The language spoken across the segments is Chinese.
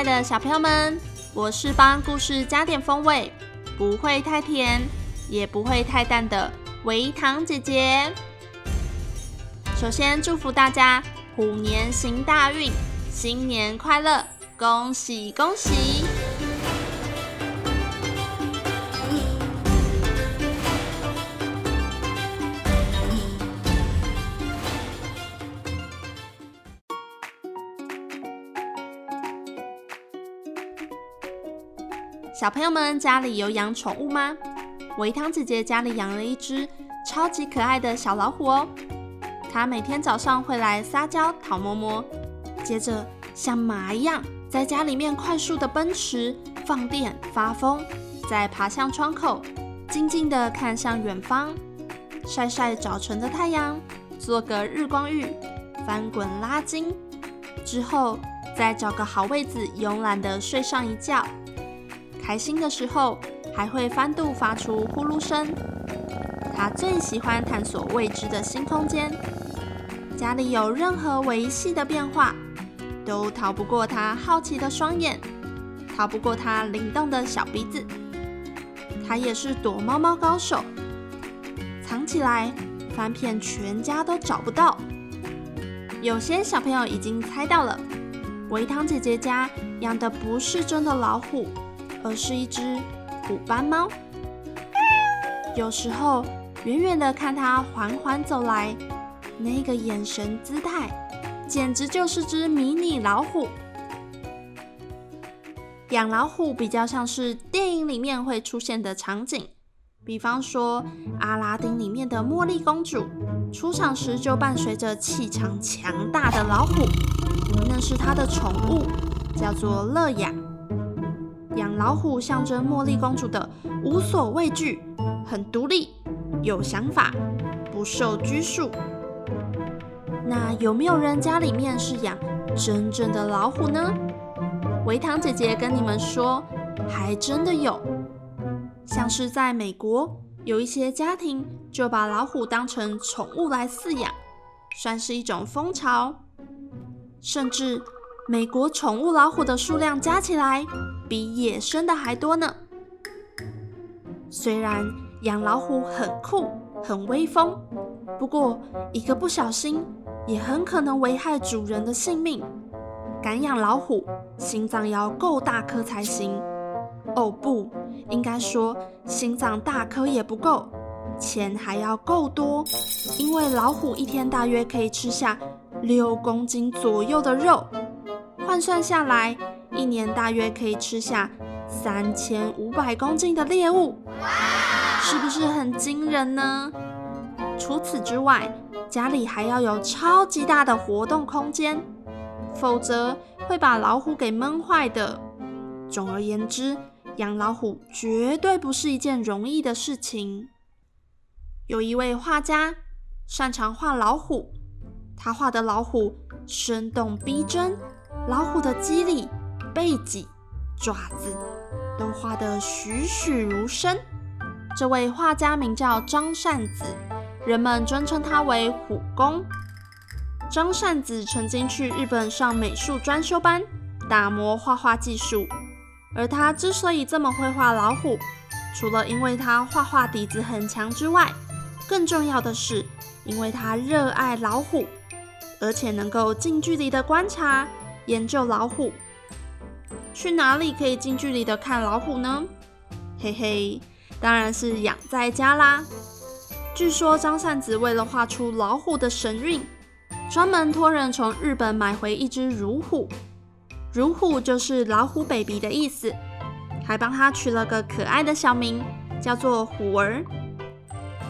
爱的小朋友们，我是帮故事加点风味，不会太甜，也不会太淡的维糖姐姐。首先祝福大家虎年行大运，新年快乐，恭喜恭喜！小朋友们家里有养宠物吗？维汤姐姐家里养了一只超级可爱的小老虎哦。它每天早上会来撒娇讨摸摸，接着像马一样在家里面快速的奔驰、放电、发疯，再爬向窗口，静静的看向远方，晒晒早晨的太阳，做个日光浴，翻滚拉筋，之后再找个好位子，慵懒的睡上一觉。开心的时候，还会翻肚发出呼噜声。他最喜欢探索未知的新空间。家里有任何微细的变化，都逃不过他好奇的双眼，逃不过他灵动的小鼻子。他也是躲猫猫高手，藏起来，翻遍全家都找不到。有些小朋友已经猜到了，维糖姐姐家养的不是真的老虎。而是一只虎斑猫。有时候，远远的看它缓缓走来，那个眼神姿态，简直就是只迷你老虎。养老虎比较像是电影里面会出现的场景，比方说《阿拉丁》里面的茉莉公主出场时就伴随着气场强大的老虎，那是她的宠物，叫做乐雅。养老虎象征茉莉公主的无所畏惧，很独立，有想法，不受拘束。那有没有人家里面是养真正的老虎呢？维糖姐姐跟你们说，还真的有。像是在美国，有一些家庭就把老虎当成宠物来饲养，算是一种风潮。甚至美国宠物老虎的数量加起来，比野生的还多呢。虽然养老虎很酷、很威风，不过一个不小心也很可能危害主人的性命。敢养老虎，心脏要够大颗才行。哦，不，应该说心脏大颗也不够，钱还要够多，因为老虎一天大约可以吃下六公斤左右的肉，换算下来，一年大约可以吃下三千五百公斤的猎物，是不是很惊人呢？除此之外，家里还要有超级大的活动空间，否则会把老虎给闷坏的。总而言之，养老虎绝对不是一件容易的事情。有一位画家擅长画老虎，他画的老虎生动逼真，老虎的肌理。背脊、爪子都画得栩栩如生。这位画家名叫张善子，人们尊称他为虎公。张善子曾经去日本上美术专修班，打磨画画技术。而他之所以这么会画老虎，除了因为他画画底子很强之外，更重要的是因为他热爱老虎，而且能够近距离的观察、研究老虎。去哪里可以近距离的看老虎呢？嘿嘿，当然是养在家啦。据说张善子为了画出老虎的神韵，专门托人从日本买回一只乳虎，乳虎就是老虎 baby 的意思，还帮他取了个可爱的小名，叫做虎儿。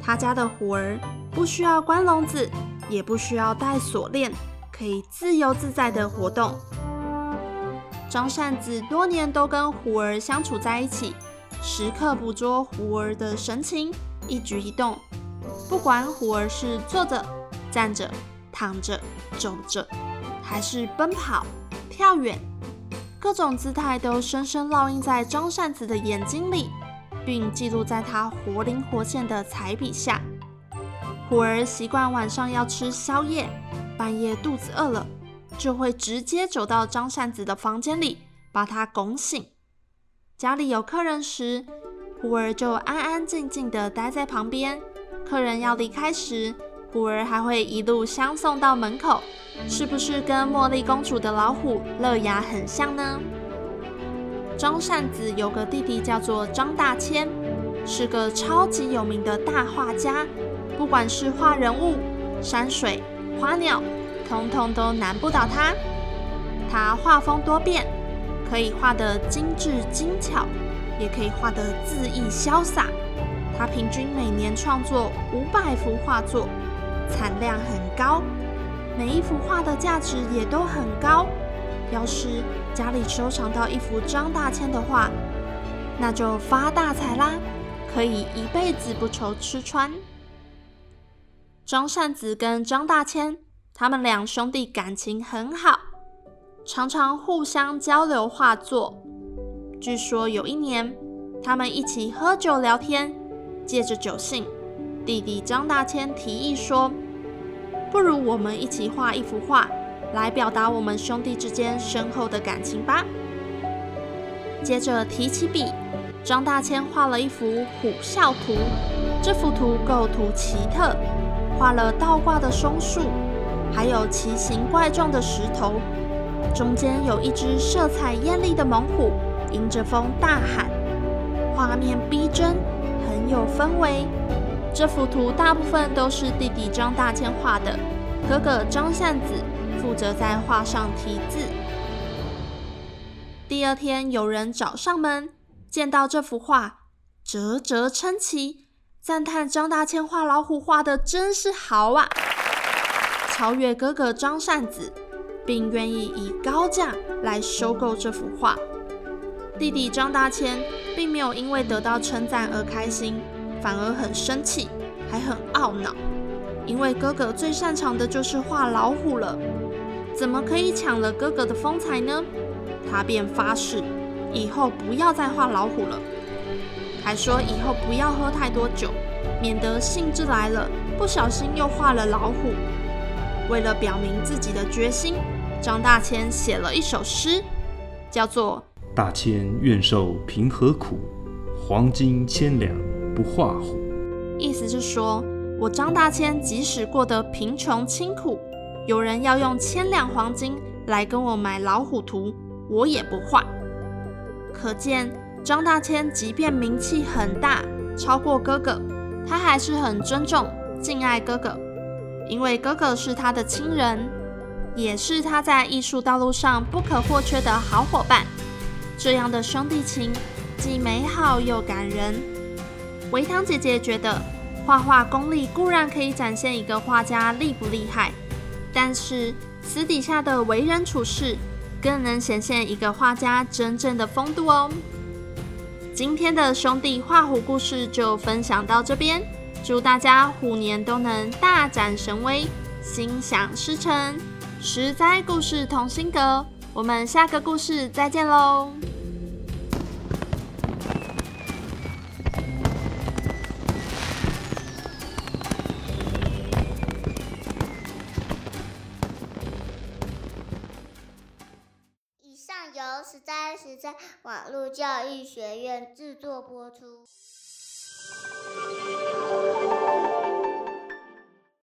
他家的虎儿不需要关笼子，也不需要带锁链，可以自由自在的活动。张扇子多年都跟虎儿相处在一起，时刻捕捉虎儿的神情、一举一动。不管虎儿是坐着、站着、躺着、走着，还是奔跑、跳远，各种姿态都深深烙印在张扇子的眼睛里，并记录在他活灵活现的彩笔下。虎儿习惯晚上要吃宵夜，半夜肚子饿了，就会直接走到张扇子的房间里，把他拱醒。家里有客人时，虎儿就安安静静地待在旁边。客人要离开时，虎儿还会一路相送到门口，是不是跟茉莉公主的老虎乐牙很像呢？张扇子有个弟弟叫做张大千，是个超级有名的大画家，不管是画人物、山水、花鸟，通通都难不倒他。他画风多变，可以画得精致精巧，也可以画得恣意潇洒。他平均每年创作五百幅画作，产量很高，每一幅画的价值也都很高。要是家里收藏到一幅张大千的画，那就发大财啦，可以一辈子不愁吃穿。张善子跟张大千，他们两兄弟感情很好，常常互相交流画作。据说有一年，他们一起喝酒聊天。借着酒兴，弟弟张大千提议说：“不如我们一起画一幅画，来表达我们兄弟之间深厚的感情吧。”接着提起笔，张大千画了一幅虎啸图。这幅图构图奇特，画了倒挂的松树，还有奇形怪状的石头，中间有一只色彩艳丽的猛虎，迎着风大喊，画面逼真。很有氛围。这幅图大部分都是弟弟张大千画的，哥哥张善子负责在画上题字。第二天，有人找上门，见到这幅画，啧啧称奇，赞叹张大千画老虎画得真是好啊，超越哥哥张善子，并愿意以高价来收购这幅画。弟弟张大千并没有因为得到称赞而开心，反而很生气，还很懊恼，因为哥哥最擅长的就是画老虎了，怎么可以抢了哥哥的风采呢？他便发誓以后不要再画老虎了，还说以后不要喝太多酒，免得兴致来了不小心又画了老虎。为了表明自己的决心，张大千写了一首诗，叫做。大千愿受平和苦，黄金千两不画虎。意思是说，我张大千即使过得贫穷清苦，有人要用千两黄金来跟我买老虎图，我也不画。可见张大千即便名气很大，超过哥哥，他还是很尊重、敬爱哥哥，因为哥哥是他的亲人，也是他在艺术道路上不可或缺的好伙伴。这样的兄弟情既美好又感人。维唐姐姐觉得，画画功力固然可以展现一个画家厉不厉害，但是私底下的为人处事更能显现一个画家真正的风度哦。今天的兄弟画虎故事就分享到这边，祝大家虎年都能大展神威，心想事成。实在故事同心阁，我们下个故事再见喽。在网络教育学院制作播出。